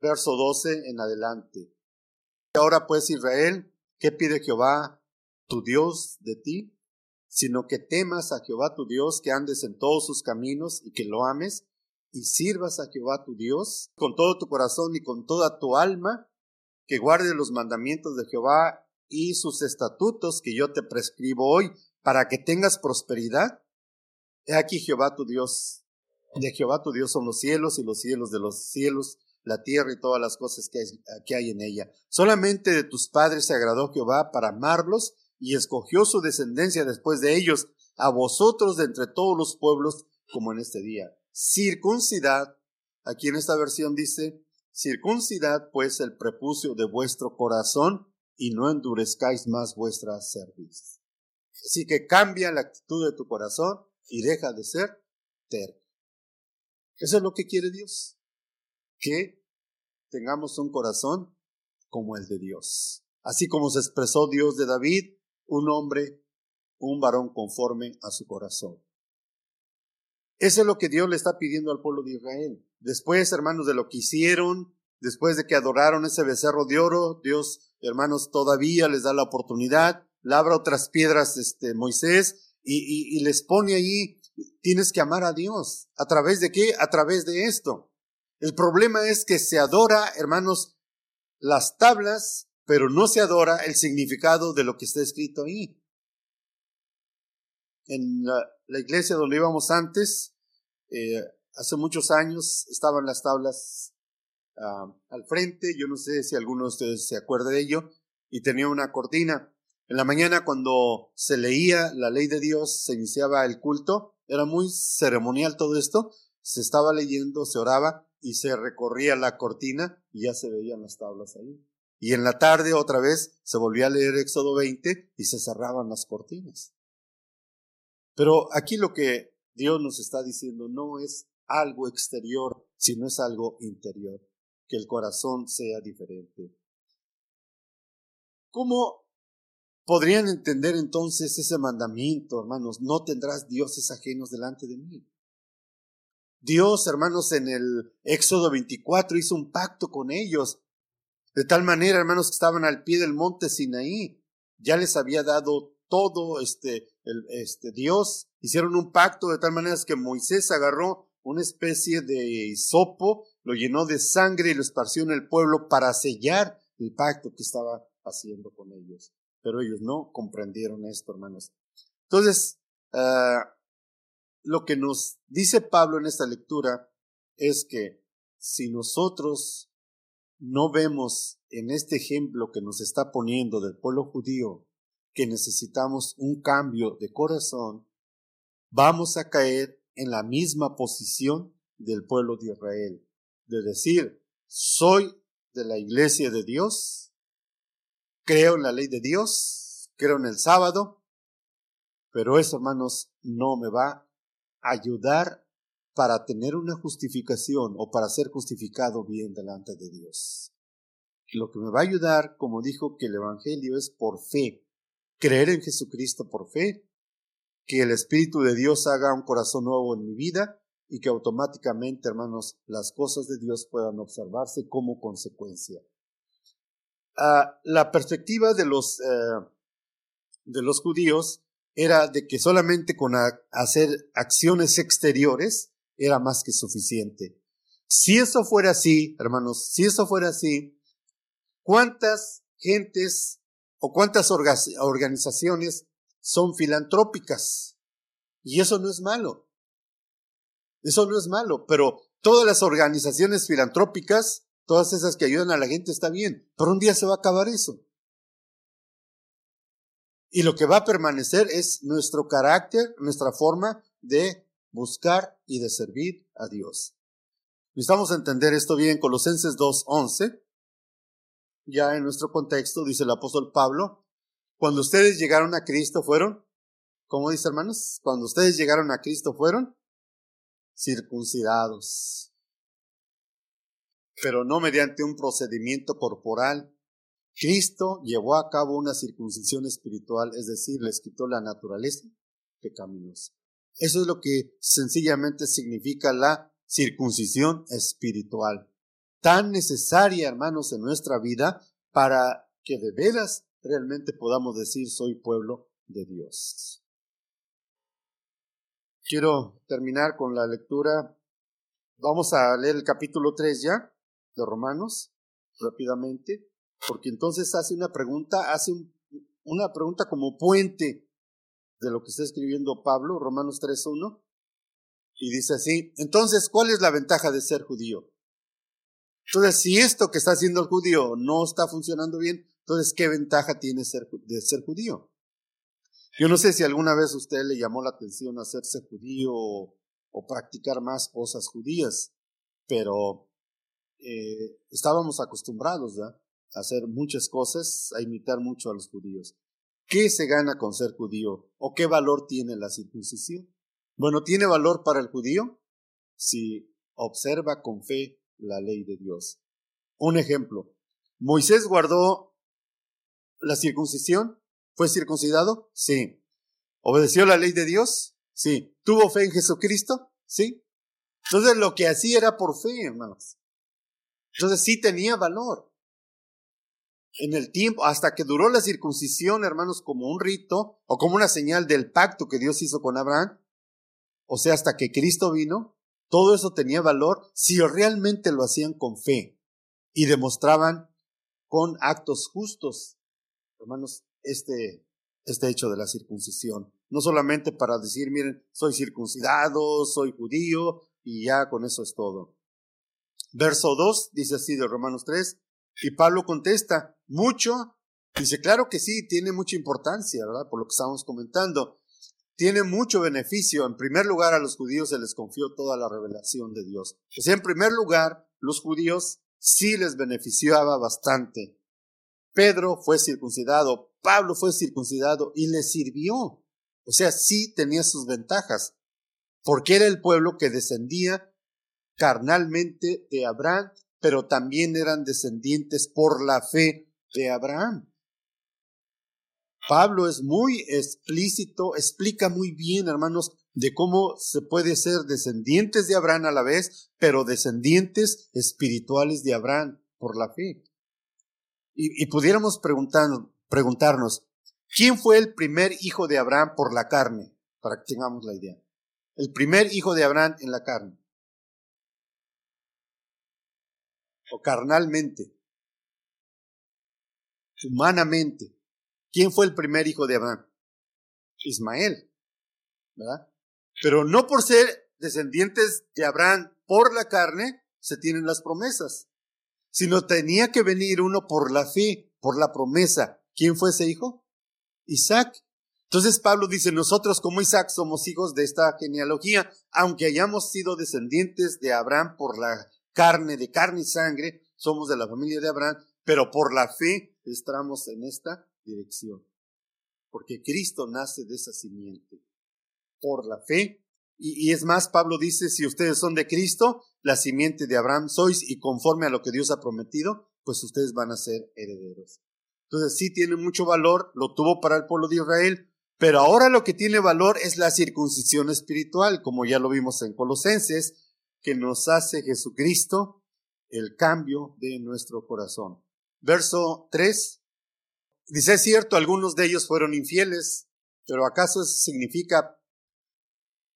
A: verso 12 en adelante. Ahora pues Israel, ¿qué pide Jehová tu Dios de ti? Sino que temas a Jehová tu Dios, que andes en todos sus caminos y que lo ames y sirvas a Jehová tu Dios con todo tu corazón y con toda tu alma, que guardes los mandamientos de Jehová y sus estatutos que yo te prescribo hoy, para que tengas prosperidad. He aquí Jehová tu Dios. De Jehová tu Dios son los cielos y los cielos de los cielos, la tierra y todas las cosas que hay, en ella. Solamente de tus padres se agradó Jehová para amarlos y escogió su descendencia después de ellos, a vosotros de entre todos los pueblos, como en este día circuncidad, aquí en esta versión dice, circuncidad pues el prepucio de vuestro corazón y no endurezcáis más vuestra cerviz. Así que cambia la actitud de tu corazón y deja de ser terco. Eso es lo que quiere Dios, que tengamos un corazón como el de Dios. Así como se expresó Dios de David, un hombre, un varón conforme a su corazón. Eso es lo que Dios le está pidiendo al pueblo de Israel. Después, hermanos, de lo que hicieron, después de que adoraron ese becerro de oro, Dios, hermanos, todavía les da la oportunidad, labra otras piedras, este, Moisés, y, y les pone ahí, tienes que amar a Dios. ¿A través de qué? A través de esto. El problema es que se adora, hermanos, las tablas, pero no se adora el significado de lo que está escrito ahí. En la, iglesia donde íbamos antes, eh, hace muchos años estaban las tablas ah, al frente, yo no sé si alguno de ustedes se acuerda de ello, y tenía una cortina. En la mañana cuando se leía la ley de Dios, se iniciaba el culto, era muy ceremonial todo esto, se estaba leyendo, se oraba y se recorría la cortina y ya se veían las tablas ahí. Y en la tarde otra vez se volvía a leer Éxodo 20 y se cerraban las cortinas. Pero aquí lo que Dios nos está diciendo no es algo exterior, sino es algo interior, que el corazón sea diferente. ¿Cómo podrían entender entonces ese mandamiento, hermanos? No tendrás dioses ajenos delante de mí. Dios, hermanos, en el Éxodo 24 hizo un pacto con ellos, de tal manera, hermanos, que estaban al pie del monte Sinaí. Ya les había dado todo este este, Dios, hicieron un pacto de tal manera que Moisés agarró una especie de hisopo, lo llenó de sangre y lo esparció en el pueblo para sellar el pacto que estaba haciendo con ellos. Pero ellos no comprendieron esto, hermanos. Entonces, ah, lo que nos dice Pablo en esta lectura es que si nosotros no vemos en este ejemplo que nos está poniendo del pueblo judío que necesitamos un cambio de corazón, vamos a caer en la misma posición del pueblo de Israel, de decir, soy de la iglesia de Dios, creo en la ley de Dios, creo en el sábado, pero eso, hermanos, no me va ayudar para tener una justificación o para ser justificado bien delante de Dios. Lo que me va a ayudar, como dijo que el Evangelio es por fe, creer en Jesucristo por fe, que el Espíritu de Dios haga un corazón nuevo en mi vida y que automáticamente, hermanos, las cosas de Dios puedan observarse como consecuencia. Ah, la perspectiva de los, eh, de los judíos era de que solamente con hacer acciones exteriores era más que suficiente. Si eso fuera así, hermanos, si eso fuera así, ¿cuántas gentes o cuántas organizaciones son filantrópicas. Y eso no es malo. Eso no es malo, pero todas las organizaciones filantrópicas, todas esas que ayudan a la gente está bien, pero un día se va a acabar eso. Y lo que va a permanecer es nuestro carácter, nuestra forma de buscar y de servir a Dios. Necesitamos entender esto bien. Colosenses 2.11, ya en nuestro contexto, dice el apóstol Pablo, cuando ustedes llegaron a Cristo fueron, ¿cómo dice hermanos? Cuando ustedes llegaron a Cristo fueron circuncidados, pero no mediante un procedimiento corporal. Cristo llevó a cabo una circuncisión espiritual, es decir, les quitó la naturaleza pecaminosa. Eso es lo que sencillamente significa la circuncisión espiritual, tan necesaria, hermanos, en nuestra vida para que de veras realmente podamos decir soy pueblo de Dios. Quiero terminar con la lectura. Vamos a leer el capítulo 3 ya de Romanos rápidamente, porque entonces hace una pregunta, hace una pregunta como puente de lo que está escribiendo Pablo, Romanos 3.1, y dice así, entonces, ¿cuál es la ventaja de ser judío? Entonces, si esto que está haciendo el judío no está funcionando bien, entonces, ¿qué ventaja tiene ser, de ser judío? Yo no sé si alguna vez usted le llamó la atención hacerse judío o, practicar más cosas judías, pero eh, estábamos acostumbrados hacer muchas cosas, a imitar mucho a los judíos. ¿Qué se gana con ser judío? ¿O qué valor tiene la circuncisión? Bueno, ¿tiene valor para el judío? Si observa con fe la ley de Dios. Un ejemplo, Moisés guardó la circuncisión, fue circuncidado, sí. ¿Obedeció la ley de Dios? Sí. ¿Tuvo fe en Jesucristo? Sí. Entonces lo que hacía era por fe, hermanos. Entonces sí tenía valor en el tiempo, hasta que duró la circuncisión, hermanos, como un rito o como una señal del pacto que Dios hizo con Abraham, o sea, hasta que Cristo vino, todo eso tenía valor si realmente lo hacían con fe y demostraban con actos justos, hermanos, este, este hecho de la circuncisión. No solamente para decir, miren, soy circuncidado, soy judío, y ya con eso es todo. Verso 2 dice así de Romanos 3, y Pablo contesta, mucho. Dice, claro que sí, tiene mucha importancia, ¿verdad? Por lo que estamos comentando. Tiene mucho beneficio. En primer lugar, a los judíos se les confió toda la revelación de Dios. O sea, en primer lugar, los judíos sí les beneficiaba bastante. Pedro fue circuncidado, Pablo fue circuncidado y le sirvió. O sea, sí tenía sus ventajas, porque era el pueblo que descendía carnalmente de Abraham pero también eran descendientes por la fe de Abraham. Pablo es muy explícito, explica muy bien, hermanos, de cómo se puede ser descendientes de Abraham a la vez, pero descendientes espirituales de Abraham por la fe. Y, pudiéramos preguntarnos, ¿quién fue el primer hijo de Abraham por la carne? Para que tengamos la idea. El primer hijo de Abraham en la carne. o carnalmente, humanamente. ¿Quién fue el primer hijo de Abraham? Ismael, ¿verdad? Pero no por ser descendientes de Abraham por la carne se tienen las promesas, sino tenía que venir uno por la fe, por la promesa. ¿Quién fue ese hijo? Isaac. Entonces Pablo dice, nosotros como Isaac somos hijos de esta genealogía, aunque hayamos sido descendientes de Abraham por la carne, de carne y sangre, somos de la familia de Abraham, pero por la fe estamos en esta dirección. Porque Cristo nace de esa simiente. Por la fe. Y, es más, Pablo dice, si ustedes son de Cristo, la simiente de Abraham sois y conforme a lo que Dios ha prometido, pues ustedes van a ser herederos. Entonces sí tiene mucho valor, lo tuvo para el pueblo de Israel, pero ahora lo que tiene valor es la circuncisión espiritual, como ya lo vimos en Colosenses, que nos hace Jesucristo el cambio de nuestro corazón. Verso 3. Dice, es cierto, algunos de ellos fueron infieles, pero ¿acaso eso significa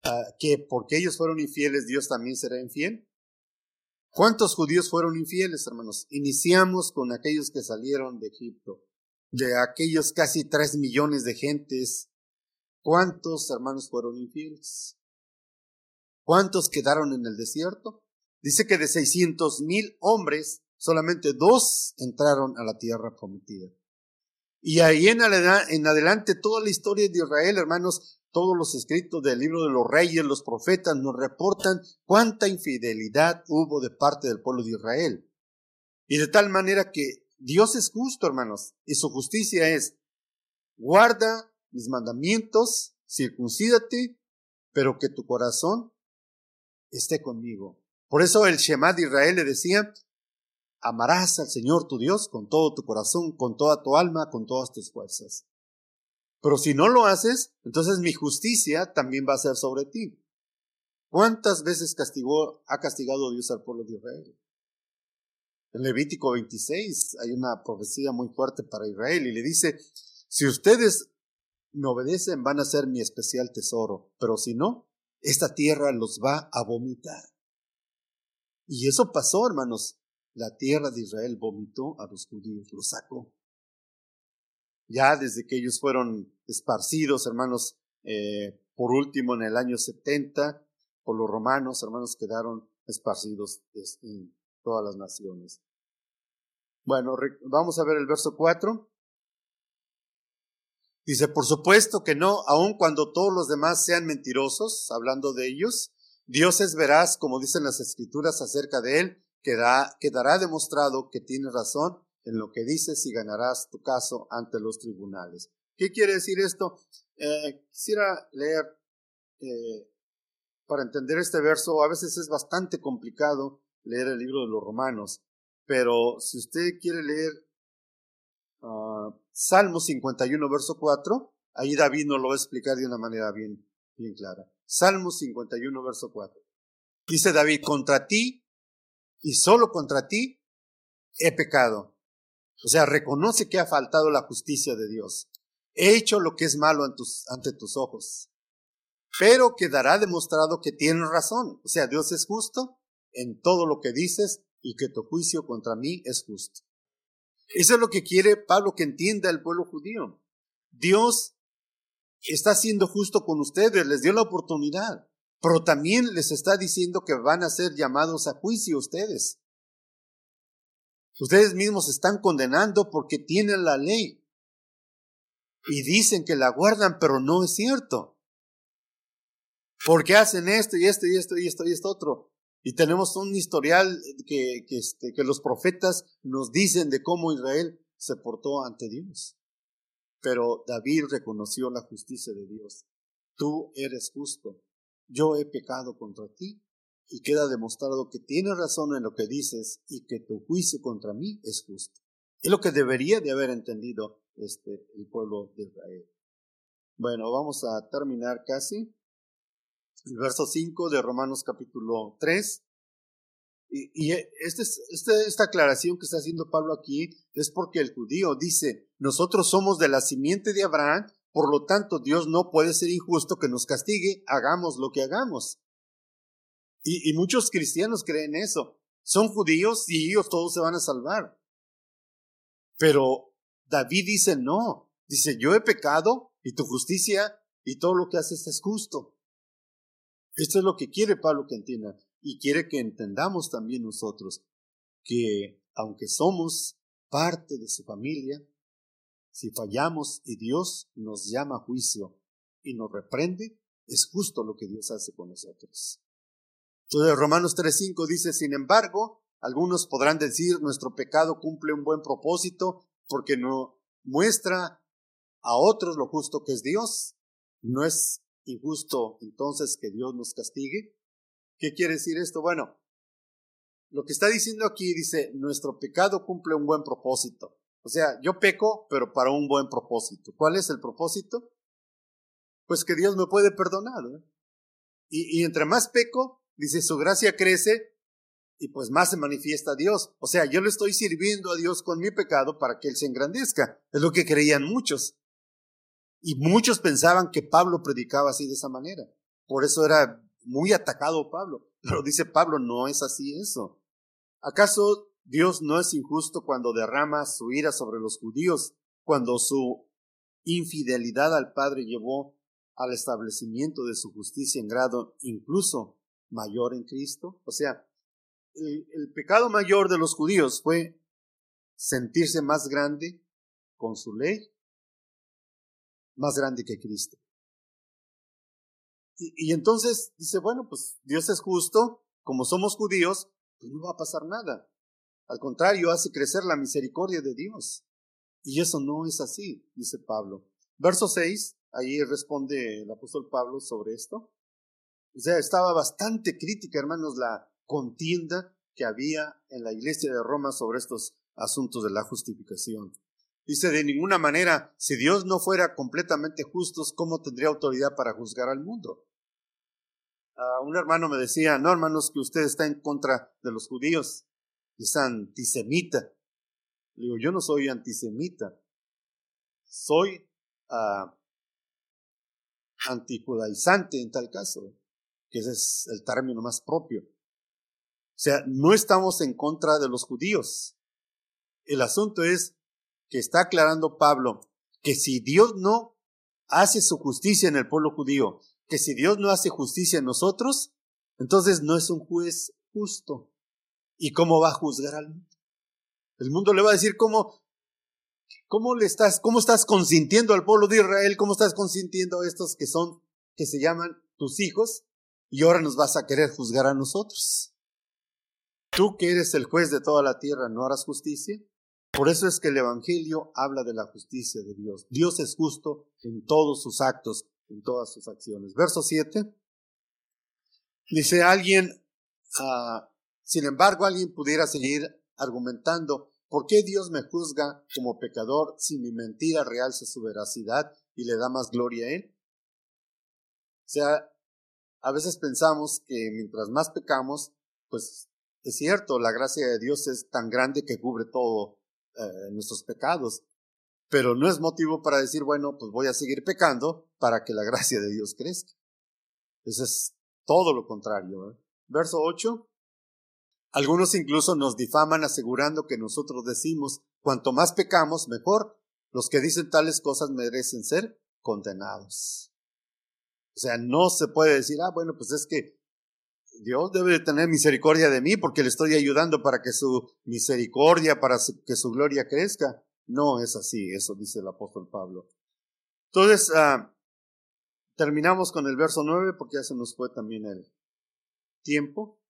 A: ah, que porque ellos fueron infieles, Dios también será infiel? ¿Cuántos judíos fueron infieles, hermanos? Iniciamos con aquellos que salieron de Egipto, de aquellos casi tres millones de gentes. ¿Cuántos hermanos fueron infieles? ¿Cuántos quedaron en el desierto? Dice que de 600 mil hombres, solamente dos entraron a la tierra prometida. Y ahí en, adelante toda la historia de Israel, hermanos, todos los escritos del libro de los reyes, los profetas nos reportan cuánta infidelidad hubo de parte del pueblo de Israel. Y de tal manera que Dios es justo, hermanos, y su justicia es, guarda mis mandamientos, circuncídate, pero que tu corazón esté conmigo. Por eso el Shema de Israel le decía, amarás al Señor tu Dios con todo tu corazón, con toda tu alma, con todas tus fuerzas. Pero si no lo haces, entonces mi justicia también va a ser sobre ti. ¿Cuántas veces castigó, ha castigado Dios al pueblo de Israel? En Levítico 26 hay una profecía muy fuerte para Israel y le dice, si ustedes me obedecen van a ser mi especial tesoro, pero si no, esta tierra los va a vomitar. Y eso pasó, hermanos. La tierra de Israel vomitó a los judíos, los sacó ya desde que ellos fueron esparcidos, hermanos, eh, por último en el año 70, por los romanos, hermanos, quedaron esparcidos en todas las naciones. Bueno, vamos a ver el verso 4. Dice, por supuesto que no, aun cuando todos los demás sean mentirosos, hablando de ellos, Dios es veraz, como dicen las escrituras acerca de él, quedará demostrado que tiene razón en lo que dices y ganarás tu caso ante los tribunales. ¿Qué quiere decir esto? Eh, quisiera leer, eh, para entender este verso, a veces es bastante complicado leer el libro de los romanos, pero si usted quiere leer uh, Salmo 51, verso 4, ahí David nos lo va a explicar de una manera bien, bien clara. Salmo 51, verso 4. Dice David, contra ti y solo contra ti he pecado o sea, reconoce que ha faltado la justicia de Dios. He hecho lo que es malo ante tus ojos. Pero quedará demostrado que tienes razón. O sea, Dios es justo en todo lo que dices y que tu juicio contra mí es justo. Eso es lo que quiere Pablo que entienda el pueblo judío. Dios está siendo justo con ustedes, les dio la oportunidad, pero también les está diciendo que van a ser llamados a juicio ustedes. Ustedes mismos están condenando porque tienen la ley. Y dicen que la guardan, pero no es cierto. Porque hacen esto y esto y esto y esto y esto otro. Y tenemos un historial que, que, este, que los profetas nos dicen de cómo Israel se portó ante Dios. Pero David reconoció la justicia de Dios. Tú eres justo. Yo he pecado contra ti y queda demostrado que tienes razón en lo que dices y que tu juicio contra mí es justo. Es lo que debería de haber entendido este, el pueblo de Israel. Bueno, vamos a terminar casi. El verso 5 de Romanos capítulo 3. Y, este, este, esta aclaración que está haciendo Pablo aquí es porque el judío dice, nosotros somos de la simiente de Abraham, por lo tanto Dios no puede ser injusto que nos castigue, hagamos lo que hagamos. Y, muchos cristianos creen eso. Son judíos y ellos todos se van a salvar. Pero David dice no. Dice, yo he pecado y tu justicia y todo lo que haces es justo. Esto es lo que quiere Pablo que entienda. Y quiere que entendamos también nosotros que aunque somos parte de su familia, si fallamos y Dios nos llama a juicio y nos reprende, es justo lo que Dios hace con nosotros. Entonces Romanos 3.5 dice, sin embargo, algunos podrán decir, nuestro pecado cumple un buen propósito porque no muestra a otros lo justo que es Dios. No es injusto entonces que Dios nos castigue. ¿Qué quiere decir esto? Bueno, lo que está diciendo aquí dice, nuestro pecado cumple un buen propósito. O sea, yo peco, pero para un buen propósito. ¿Cuál es el propósito? Pues que Dios me puede perdonar. Y, y entre más peco, Dice, su gracia crece y pues más se manifiesta Dios. O sea, yo le estoy sirviendo a Dios con mi pecado para que Él se engrandezca. Es lo que creían muchos. Y muchos pensaban que Pablo predicaba así de esa manera. Por eso era muy atacado Pablo. Pero dice Pablo, no es así eso. ¿Acaso Dios no es injusto cuando derrama su ira sobre los judíos, cuando su infidelidad al Padre llevó al establecimiento de su justicia en grado incluso mayor en Cristo. O sea, el, pecado mayor de los judíos fue sentirse más grande con su ley más grande que Cristo. Y, entonces dice, bueno, pues Dios es justo, como somos judíos, pues no va a pasar nada. Al contrario, hace crecer la misericordia de Dios. Y eso no es así, dice Pablo. Verso 6, ahí responde el apóstol Pablo sobre esto. O sea, estaba bastante crítica, hermanos, la contienda que había en la iglesia de Roma sobre estos asuntos de la justificación. Dice, de ninguna manera, si Dios no fuera completamente justo, ¿cómo tendría autoridad para juzgar al mundo? Uh, un hermano me decía, no hermanos, que usted está en contra de los judíos, es antisemita. Le digo, yo no soy antisemita, soy uh, antijudaizante en tal caso, que ese es el término más propio. O sea, no estamos en contra de los judíos. El asunto es que está aclarando Pablo que si Dios no hace su justicia en el pueblo judío, que si Dios no hace justicia en nosotros, entonces no es un juez justo. ¿Y cómo va a juzgar al mundo? El mundo le va a decir cómo, cómo le estás, cómo estás consintiendo al pueblo de Israel, cómo estás consintiendo a estos que son, que se llaman tus hijos, y ahora nos vas a querer juzgar a nosotros. Tú que eres el juez de toda la tierra, ¿no harás justicia? Por eso es que el Evangelio habla de la justicia de Dios. Dios es justo en todos sus actos, en todas sus acciones. Verso 7. Dice alguien, ah, sin embargo, alguien pudiera seguir argumentando, ¿por qué Dios me juzga como pecador si mi mentira realza su veracidad y le da más gloria a Él? O sea, a veces pensamos que mientras más pecamos, pues es cierto, la gracia de Dios es tan grande que cubre todo eh, nuestros pecados, pero no es motivo para decir, bueno, pues voy a seguir pecando para que la gracia de Dios crezca. Eso es todo lo contrario. Verso 8. Algunos incluso nos difaman asegurando que nosotros decimos, cuanto más pecamos, mejor. Los que dicen tales cosas merecen ser condenados. O sea, no se puede decir, ah, bueno, pues es que Dios debe de tener misericordia de mí porque le estoy ayudando para que su misericordia, para que su gloria crezca. No es así, eso dice el apóstol Pablo. Entonces, ah, terminamos con el verso 9 porque ya se nos fue también el tiempo.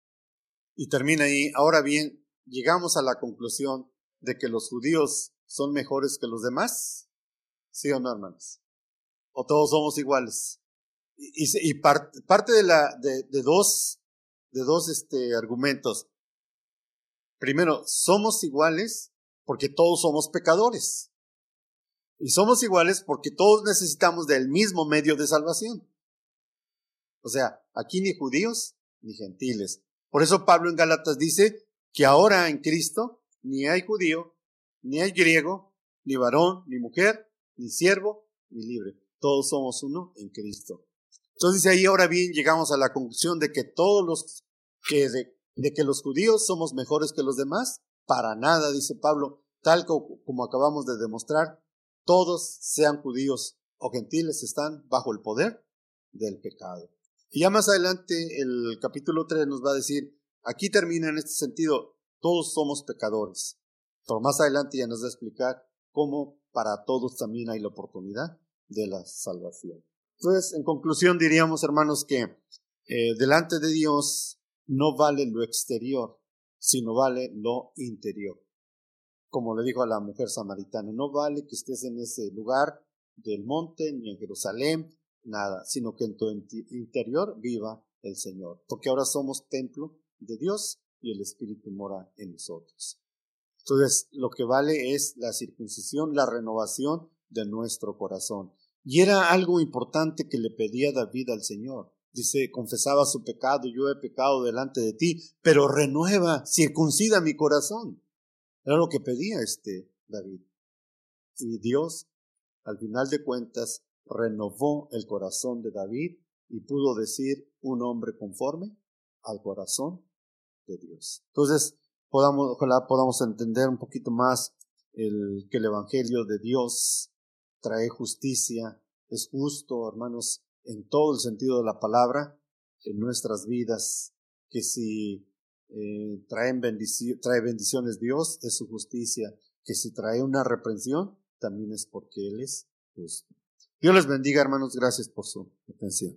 A: Y termina ahí. Ahora bien, llegamos a la conclusión de que los judíos son mejores que los demás. ¿Sí o no, hermanos? ¿O todos somos iguales? Y, parte de, la, de, de dos de dos este, argumentos. Primero, somos iguales porque todos somos pecadores. Y somos iguales porque todos necesitamos del mismo medio de salvación. O sea, aquí ni judíos ni gentiles. Por eso Pablo en Galatas dice que ahora en Cristo ni hay judío, ni hay griego, ni varón, ni mujer, ni siervo, ni libre. Todos somos uno en Cristo. Entonces ahí ahora bien llegamos a la conclusión de que todos los que de, que los judíos somos mejores que los demás, para nada, dice Pablo, tal como, acabamos de demostrar, todos sean judíos o gentiles están bajo el poder del pecado. Y ya más adelante el capítulo 3 nos va a decir, aquí termina en este sentido, todos somos pecadores. Pero más adelante ya nos va a explicar cómo para todos también hay la oportunidad de la salvación. Entonces, en conclusión, diríamos, hermanos, que eh, delante de Dios no vale lo exterior, sino vale lo interior. Como le dijo a la mujer samaritana, no vale que estés en ese lugar del monte, ni en Jerusalén, nada, sino que en tu interior viva el Señor, porque ahora somos templo de Dios y el Espíritu mora en nosotros. Entonces, lo que vale es la circuncisión, la renovación de nuestro corazón. Y era algo importante que le pedía David al Señor. Dice, confesaba su pecado, yo he pecado delante de ti, pero renueva, circuncida mi corazón. Era lo que pedía este David. Y Dios, al final de cuentas, renovó el corazón de David y pudo decir un hombre conforme al corazón de Dios. Entonces, podamos, ojalá podamos entender un poquito más el, que el Evangelio de Dios trae justicia, es justo, hermanos, en todo el sentido de la palabra, en nuestras vidas, que si eh, traen trae bendiciones Dios, es su justicia, que si trae una reprensión, también es porque Él es justo. Dios les bendiga, hermanos. Gracias por su atención.